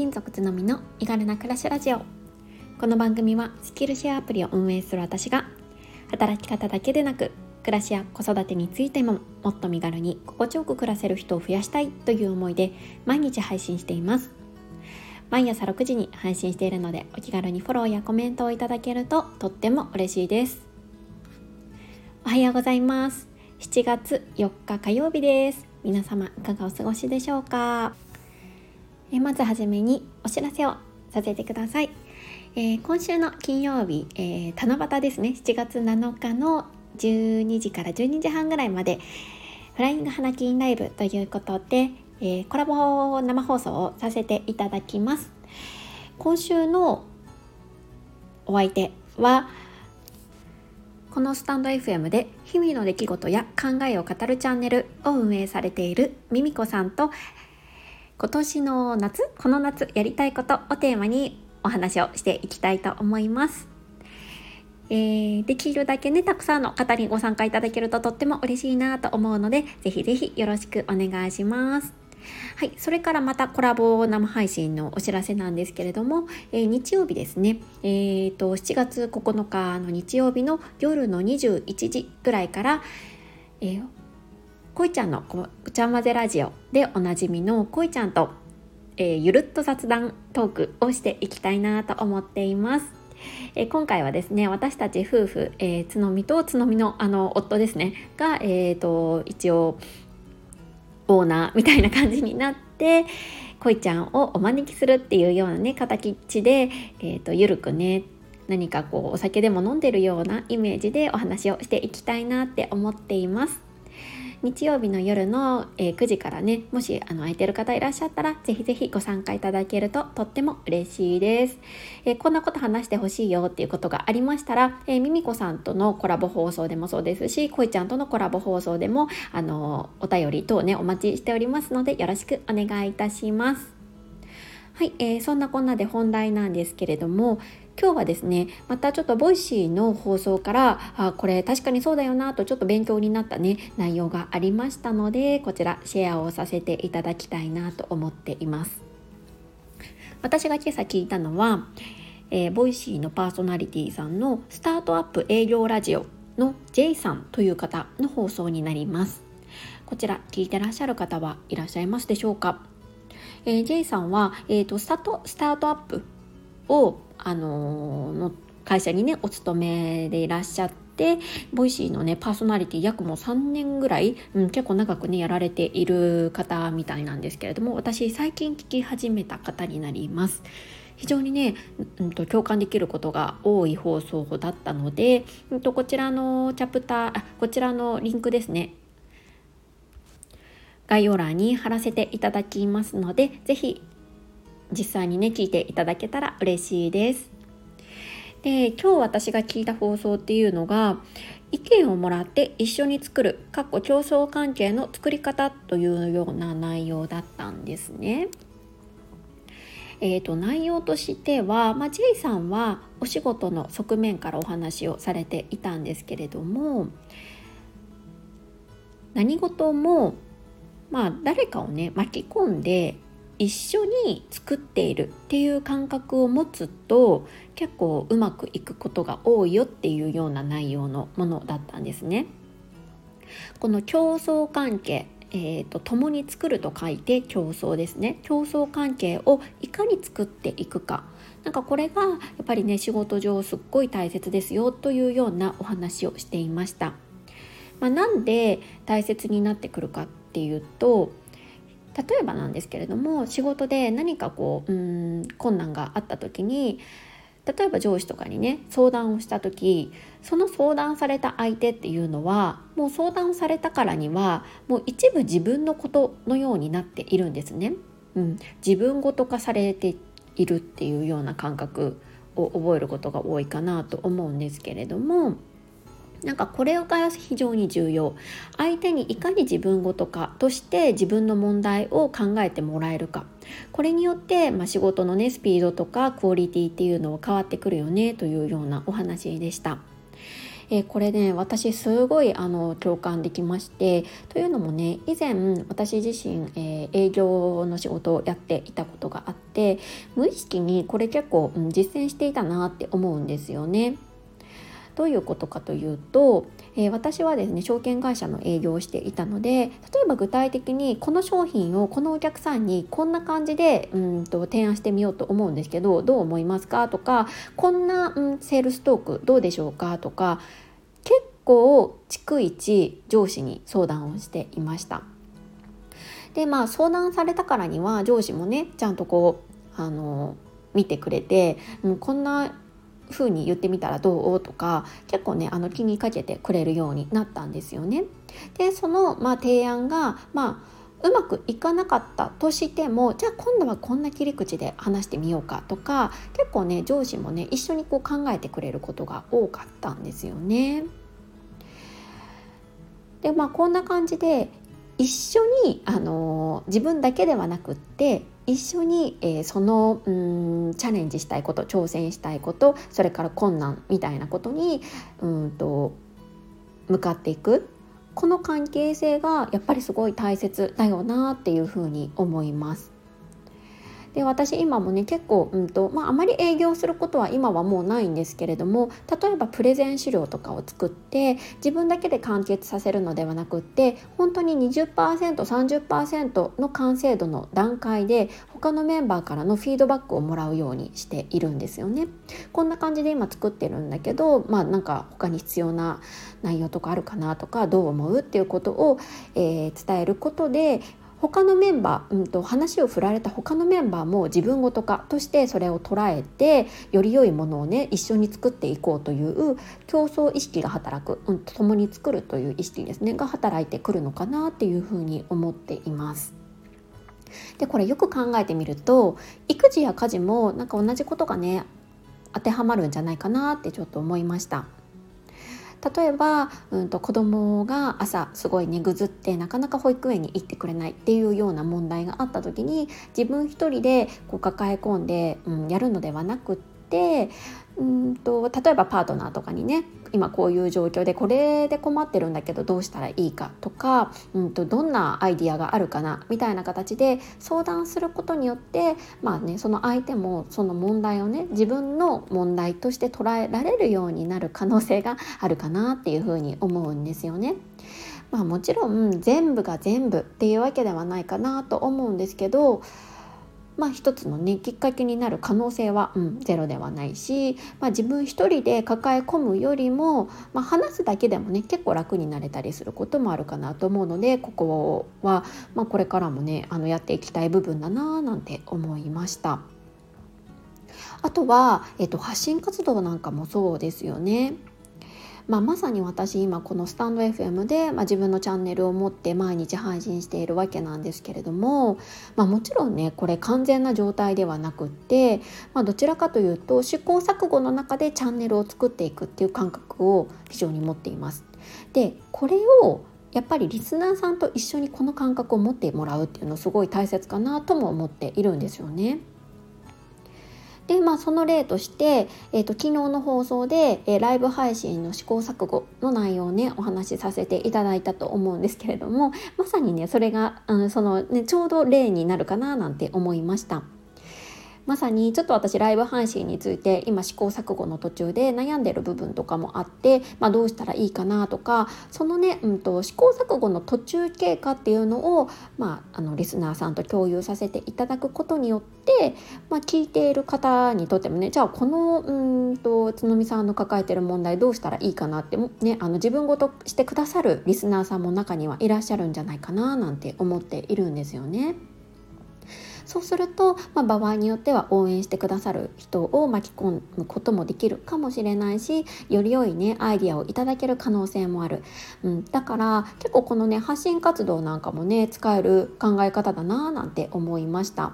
金属つのみの身軽な暮らしラジオ。この番組はスキルシェアアプリを運営する私が働き方だけでなく暮らしや子育てについてももっと身軽に心地よく暮らせる人を増やしたいという思いで毎日配信しています。毎朝6時に配信しているのでお気軽にフォローやコメントをいただけるととっても嬉しいです。おはようございます。7月4日火曜日です。皆様いかがお過ごしでしょうか？えまずはじめにお知らせをさせてください、えー、今週の金曜日、えー、七夕ですね。7月7日の12時から12時半ぐらいまでフライング花金ライブということで、えー、コラボ生放送をさせていただきます。今週のお相手はこのスタンド FM で日々の出来事や考えを語るチャンネルを運営されているミミコさんと今年の夏この夏やりたいことをテーマにお話をしていきたいと思います。えー、できるだけねたくさんの方にご参加いただけるととっても嬉しいなと思うのでぜひぜひよろしくお願いします。はい、それからまたコラボ生配信のお知らせなんですけれども、えー、日曜日ですね、えーと、7月9日の日曜日の夜の21時ぐらいから、えー、こいちゃんのうちゃまぜラジオでおなじみのこいちゃんと、えー、ゆるっと雑談トークをしていきたいなと思っています。えー、今回はですね私たち夫婦、えー、つのみとつのみのあの夫ですねが、えーと、一応オーナーみたいな感じになってこいちゃんをお招きするっていうようなね形で、えーとゆるくね何かこうお酒でも飲んでるようなイメージでお話をしていきたいなって思っています。日曜日の夜の、えー、9時からねもしあの空いてる方いらっしゃったらぜひぜひご参加いただけるととっても嬉しいです、えー、こんなこと話してほしいよっていうことがありましたら、えー、ミミコさんとのコラボ放送でもそうですしこいちゃんとのコラボ放送でもあのお便り等ねお待ちしておりますのでよろしくお願いいたします。はい、えー、そんなこんなで本題なんですけれども今日はですねまたちょっと Voicy の放送からあこれ確かにそうだよなとちょっと勉強になったね内容がありましたのでこちらシェアをさせていただきたいなと思っています。私が今朝聞いたのは、えー、 Voicyのパーソナリティさんのスタートアップ営業ラジオの J さんという方の放送になります。こちら聞いてらっしゃる方はいらっしゃいますでしょうか？えー、J さんは、えーと、スタートスタートアップを、あの、の会社にねお勤めでいらっしゃって Voicyのねパーソナリティ約もう3年ぐらい、うん、結構長くねやられている方みたいなんですけれども私最近聞き始めた方になります。非常にね、うんと、共感できることが多い放送だったので、うんとこちらのチャプターあこちらのリンクですね概要欄に貼らせていただきますので是非実際にね聞いていただけたら嬉しいです。で今日私が聞いた放送っていうのが意見をもらって一緒に作るかっこ競争関係の作り方というような内容だったんですね。えーと、内容としては、まあ、J さんはお仕事の側面からお話をされていたんですけれども何事もまあ誰かをね巻き込んで一緒に作っているっていう感覚を持つと結構うまくいくことが多いよっていうような内容のものだったんですね。この競争関係えーと、共に作ると書いて競争ですね競争関係をいかに作っていくかなんかこれがやっぱりね仕事上すっごい大切ですよというようなお話をしていました。まあ、なんで大切になってくるかっていうと例えばなんですけれども仕事で何かこううん困難があった時に例えば上司とかにね相談をした時その相談された相手っていうのはもう相談されたからにはもう一部自分のことのようになっているんですね。うん、自分ごと化されているっていうような感覚を覚えることが多いかなと思うんですけれどもなんかこれが非常に重要相手にいかに自分ごとかとして自分の問題を考えてもらえるかこれによって、まあ、仕事のねスピードとかクオリティっていうのは変わってくるよねというようなお話でした。え、これね私すごいあの共感できましてというのもね以前私自身、えー、営業の仕事をやっていたことがあって無意識にこれ結構、うん、実践していたなって思うんですよね。どういうことかというと、えー、私はですね証券会社の営業をしていたので例えば具体的にこの商品をこのお客さんにこんな感じでうんと提案してみようと思うんですけどどう思いますかとかこんな、ん、セールストークどうでしょうかとか結構逐一上司に相談をしていました。でまあ相談されたからには上司もねちゃんとこうあの見てくれて、うん、こんな風に言ってみたらどう？とか結構ねあの気にかけてくれるようになったんですよね。でその、まあ、提案が、まあ、うまくいかなかったとしてもじゃあ今度はこんな切り口で話してみようかとか結構ね上司もね一緒にこう考えてくれることが多かったんですよね。でまあこんな感じで一緒に、あの自分だけではなくって一緒に、えー、そのうんチャレンジしたいこと挑戦したいことそれから困難みたいなことにうんと向かっていくこの関係性がやっぱりすごい大切だよなっていうふうに思います。で私今もね結構、うんとまあ、あまり営業することは今はもうないんですけれども例えばプレゼン資料とかを作って自分だけで完結させるのではなくって本当に 20%30% の完成度の段階で他のメンバーからのフィードバックをもらうようにしているんですよね。こんな感じで今作ってるんだけどまあなんか他に必要な内容とかあるかなとかどう思うっていうことを、えー、伝えることで他のメンバー、うんと、話を振られた他のメンバーも自分ごと化としてそれを捉えてより良いものをね一緒に作っていこうという競争意識が働く、うん、共に作るという意識ですねが働いてくるのかなっていうふうに思っています。でこれよく考えてみると育児や家事もなんか同じことがね当てはまるんじゃないかなってちょっと思いました。例えば、うんと、子供が朝すごい寝ぐずってなかなか保育園に行ってくれないっていうような問題があった時に自分一人でこう抱え込んで、うん、やるのではなくってうんと例えばパートナーとかにね今こういう状況でこれで困ってるんだけどどうしたらいいかとか、うんと、どんなアイディアがあるかなみたいな形で相談することによってまあねその相手もその問題をね自分の問題として捉えられるようになる可能性があるかなっていうふうに思うんですよね。まあ、もちろん全部が全部っていうわけではないかなと思うんですけどまあ、一つのねきっかけになる可能性は、うん、ゼロではないし、まあ、自分一人で抱え込むよりも、まあ、話すだけでもね結構楽になれたりすることもあるかなと思うのでここは、まあ、これからもねあのやっていきたい部分だななんて思いました。あとは、えっと、発信活動なんかもそうですよね。まあ、まさに私今このスタンド FM で、まあ、自分のチャンネルを持って毎日配信しているわけなんですけれども、まあ、もちろんねこれ完全な状態ではなくって、ま、どちらかというと試行錯誤の中でチャンネルを作っていくっていう感覚を非常に持っています。でこれをやっぱりリスナーさんと一緒にこの感覚を持ってもらうっていうのすごい大切かなとも思っているんですよね。でまあその例として、えーと、昨日の放送で、えー、ライブ配信の試行錯誤の内容をねお話しさせていただいたと思うんですけれどもまさにねそれが、うん、そのねちょうど例になるかななんて思いました。まさにちょっと私ライブ配信について今試行錯誤の途中で悩んでる部分とかもあって、まあ、どうしたらいいかなとかそのね、うんと、試行錯誤の途中経過っていうのを、まあ、あのリスナーさんと共有させていただくことによって、まあ、聞いている方にとってもねじゃあこのうんとつのみさんの抱えてる問題どうしたらいいかなってねあの自分ごとしてくださるリスナーさんも中にはいらっしゃるんじゃないかななんて思っているんですよね。そうすると、まあ、場合によっては応援してくださる人を巻き込むこともできるかもしれないしより良いねアイディアをいただける可能性もある、うん、だから結構このね発信活動なんかもね使える考え方だななんて思いました。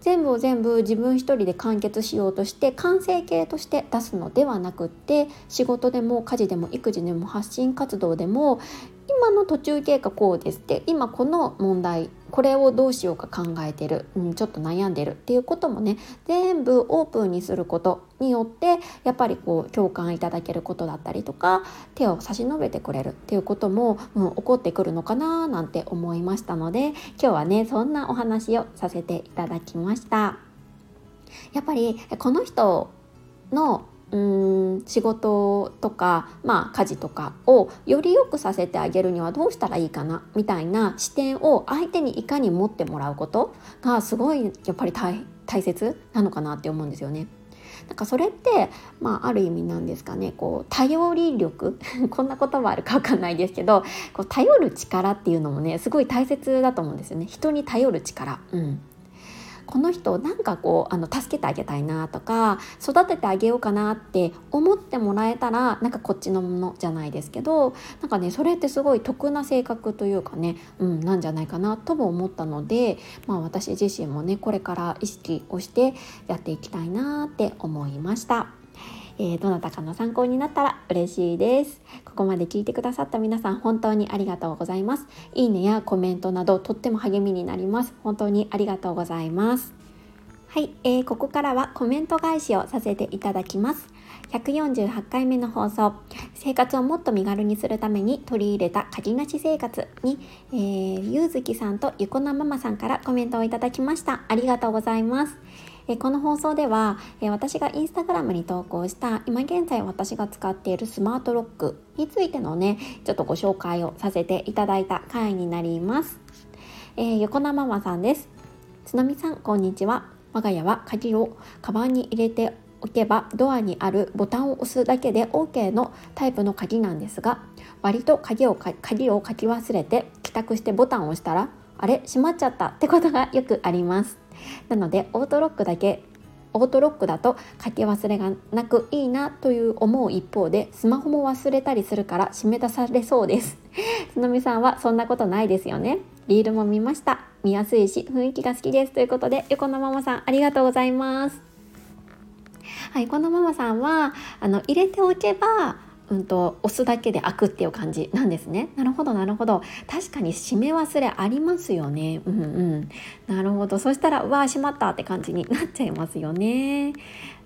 全部を全部自分一人で完結しようとして完成形として出すのではなくって仕事でも家事でも育児でも発信活動でも今の途中経過こうですって今この問題これをどうしようか考えてる、うん、ちょっと悩んでるっていうこともね全部オープンにすることによってやっぱりこう共感いただけることだったりとか手を差し伸べてくれるっていうことも、うん、起こってくるのかななんて思いましたので今日はねそんなお話をさせていただきました。やっぱりこの人のうん仕事とか、まあ、家事とかをより良くさせてあげるにはどうしたらいいかなみたいな視点を相手にいかに持ってもらうことがすごいやっぱり大切なのかなって思うんですよね。なんかそれって、まあ、ある意味なんですかねこう頼り力 こんな言葉あるか分かんないですけどこう頼る力っていうのもねすごい大切だと思うんですよね人に頼る力。うんこの人なんかこうあの助けてあげたいなとか育ててあげようかなって思ってもらえたらなんかこっちのものじゃないですけどなんかねそれってすごい得な性格というかね、うん、なんじゃないかなとも思ったので、まあ、私自身もねこれから意識をしてやっていきたいなって思いました。えー、どなたかの参考になったら嬉しいです。ここまで聞いてくださった皆さん本当にありがとうございます。いいねやコメントなどとっても励みになります。本当にありがとうございます。はい、えー、ここからはコメント返しをさせていただきます。148回目の放送生活をもっと身軽にするために取り入れた鍵なし生活に、えー、ゆうずきさんとゆこなママさんからコメントをいただきましたありがとうございますえこの放送では、え私がインスタグラムに投稿した今現在私が使っているスマートロックについてのねちょっとご紹介をさせていただいた回になります、えー、横名ママさんです。つのみさんこんにちは。我が家は鍵をカバンに入れておけばドアにあるボタンを押すだけで OK のタイプの鍵なんですが割と鍵を鍵を書き忘れて帰宅してボタンを押したらあれ閉まっちゃったってことがよくあります。なのでオートロックだけオートロックだと書き忘れがなくいいなという思う一方でスマホも忘れたりするから締め出されそうです。つのみさんはそんなことないですよね。リールも見ました。見やすいし雰囲気が好きです。ということで横のママさんありがとうございます。はいこのママさんはあの入れておけばうんと、押すだけで開くっていう感じなんですね。なるほどなるほど確かに閉め忘れありますよね。うんうんなるほどそしたらうわー閉まったって感じになっちゃいますよね。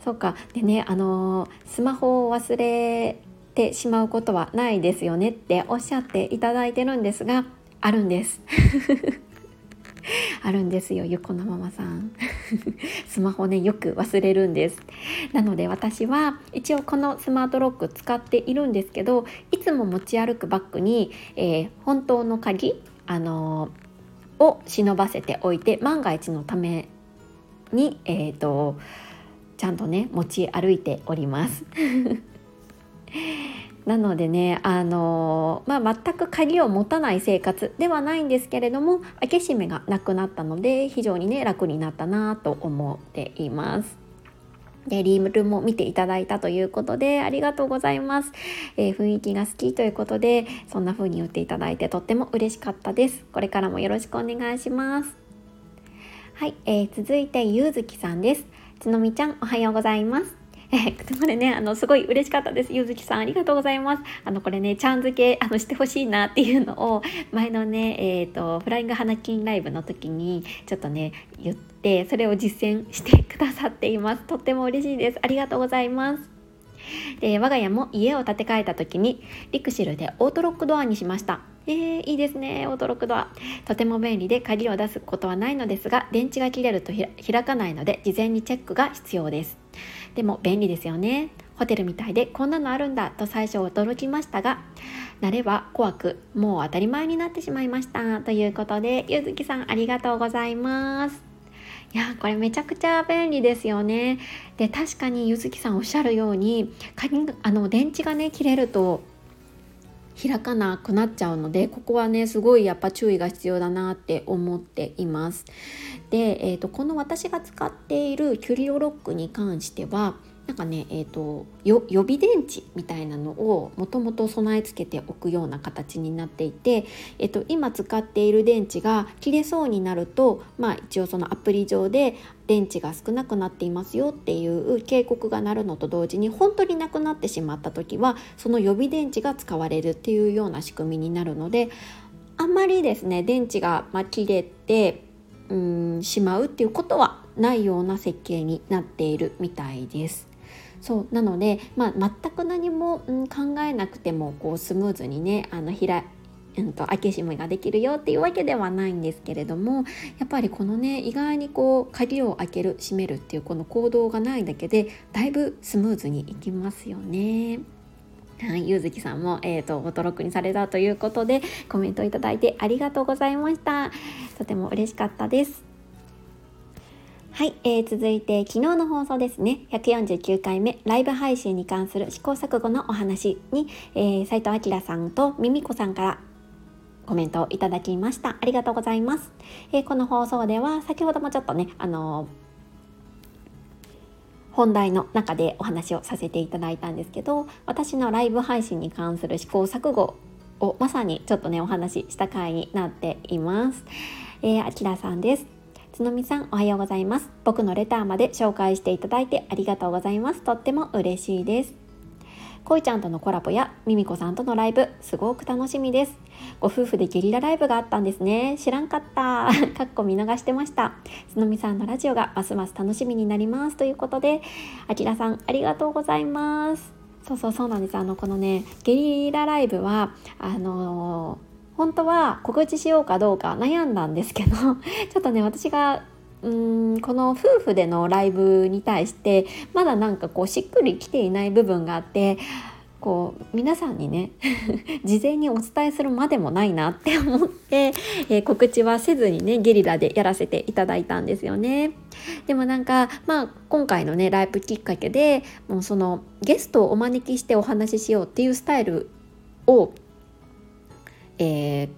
そうかでねあの、スマホを忘れてしまうことはないですよねっておっしゃっていただいてるんですがあるんです。あるんですよ横のママさん。スマホねよく忘れるんです。なので私は一応このスマートロック使っているんですけどいつも持ち歩くバッグに、えー、本当の鍵あのー、を忍ばせておいて万が一のためにえっ、ー、とちゃんとね持ち歩いております。なのでね、あのまあ、全く鍵を持たない生活ではないんですけれども開け閉めがなくなったので非常にね楽になったなと思っています。でリールも見ていただいたということでありがとうございます、えー、雰囲気が好きということでそんな風に言っていただいてとっても嬉しかったです。これからもよろしくお願いします。はい、えー、続いてゆうずきさんです。つのみちゃんおはようございます。えー、これね、あの、すごい嬉しかったです。ゆずきさん、ありがとうございます。あの、これね、ちゃん付け、あの、してほしいなっていうのを、前のね、えっ、ー、と、フライング花金ライブの時に、ちょっとね、言って、それを実践してくださっています。とっても嬉しいです。ありがとうございます。で我が家も家を建て替えた時にリクシルでオートロックドアにしましたえー、いいですねオートロックドアとても便利で鍵を出すことはないのですが電池が切れると開かないので事前にチェックが必要ですでも便利ですよね。ホテルみたいでこんなのあるんだと最初驚きましたが慣れば怖くもう当たり前になってしまいましたということでゆずきさんありがとうございます。いやこれめちゃくちゃ便利ですよね。で確かにゆずきさんおっしゃるようにあの電池がね切れると開かなくなっちゃうのでここはねすごいやっぱ注意が必要だなって思っています。で、えーと、この私が使っているキュリオロックに関してはなんかね、えーと、予備電池みたいなのをもともと備え付けておくような形になっていて、えーと、今使っている電池が切れそうになると、まあ、一応そのアプリ上で電池が少なくなっていますよっていう警告が鳴るのと同時に本当になくなってしまった時はその予備電池が使われるっていうような仕組みになるのであんまりですね電池が、ま切れてうんしまうっていうことはないような設計になっているみたいです。そうなので、まあ、全く何も、うん、考えなくてもこうスムーズにねあの開うんと開け閉めができるよっていうわけではないんですけれどもやっぱりこのね意外にこう鍵を開ける閉めるっていうこの行動がないだけでだいぶスムーズにいきますよね。はい、ゆうずきさんも、えーと、と驚くにされたということでコメントいただいてありがとうございましたとても嬉しかったですはい、えー、続いて昨日の放送ですね。149回目ライブ配信に関する試行錯誤のお話に、えー、斉藤明さんとミミコさんからコメントをいただきました。ありがとうございます、えー、この放送では先ほどもちょっとねあの本題の中でお話をさせていただいたんですけど私のライブ配信に関する試行錯誤をまさにちょっとねお話しした回になっています。えー、あきらさんです。つのみさんおはようございます。僕のレターまで紹介していただいてありがとうございます。とっても嬉しいです。こいちゃんとのコラボやミミコさんとのライブすごく楽しみです。ご夫婦でゲリラライブがあったんですね。知らんかった。かっこ見逃してました。つのみさんのラジオがますます楽しみになります。ということであきらさんありがとうございます。そうそうそうなんです。あのこのねゲリラライブはあのー本当は告知しようかどうか悩んだんですけど ちょっとね私がうーんこの夫婦でのライブに対してまだなんかこうしっくりきていない部分があってこう皆さんにね 事前にお伝えするまでもないなって思って、えー、告知はせずにねゲリラでやらせていただいたんですよね。でもなんかまあ今回のねライブきっかけでもうそのゲストをお招きしてお話ししようっていうスタイルをえー、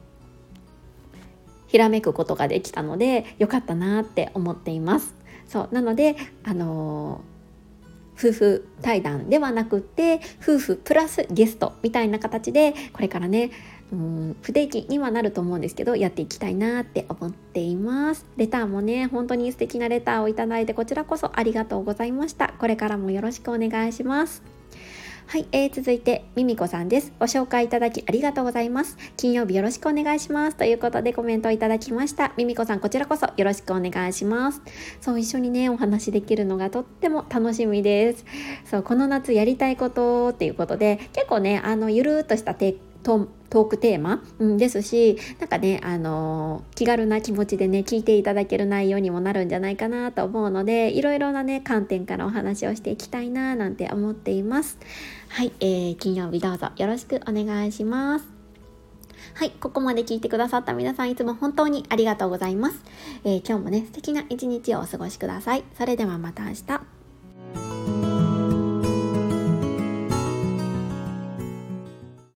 ひらめくことができたのでよかったなって思っています。そうなのであのー、夫婦対談ではなくって夫婦プラスゲストみたいな形でこれからねうん不定期にはなると思うんですけどやっていきたいなって思っています。レターもね本当に素敵なレターをいただいてこちらこそありがとうございました。これからもよろしくお願いします。はい、えー、続いてミミコさんです。ご紹介いただきありがとうございます。金曜日よろしくお願いします。ということでコメントをいただきました。ミミコさん、こちらこそよろしくお願いします。そう、一緒にね、お話できるのがとっても楽しみです。そう、この夏やりたいことっていうことで、結構ね、あの、ゆるっとしたテトトークテーマ、うん、ですしなんかね、あのー、気軽な気持ちでね聞いていただける内容にもなるんじゃないかなと思うのでいろいろなね観点からお話をしていきたいななんて思っていますはい、えー、金曜日どうぞよろしくお願いしますはい、ここまで聞いてくださった皆さんいつも本当にありがとうございます。えー、今日もね、素敵な一日をお過ごしください。それではまた明日。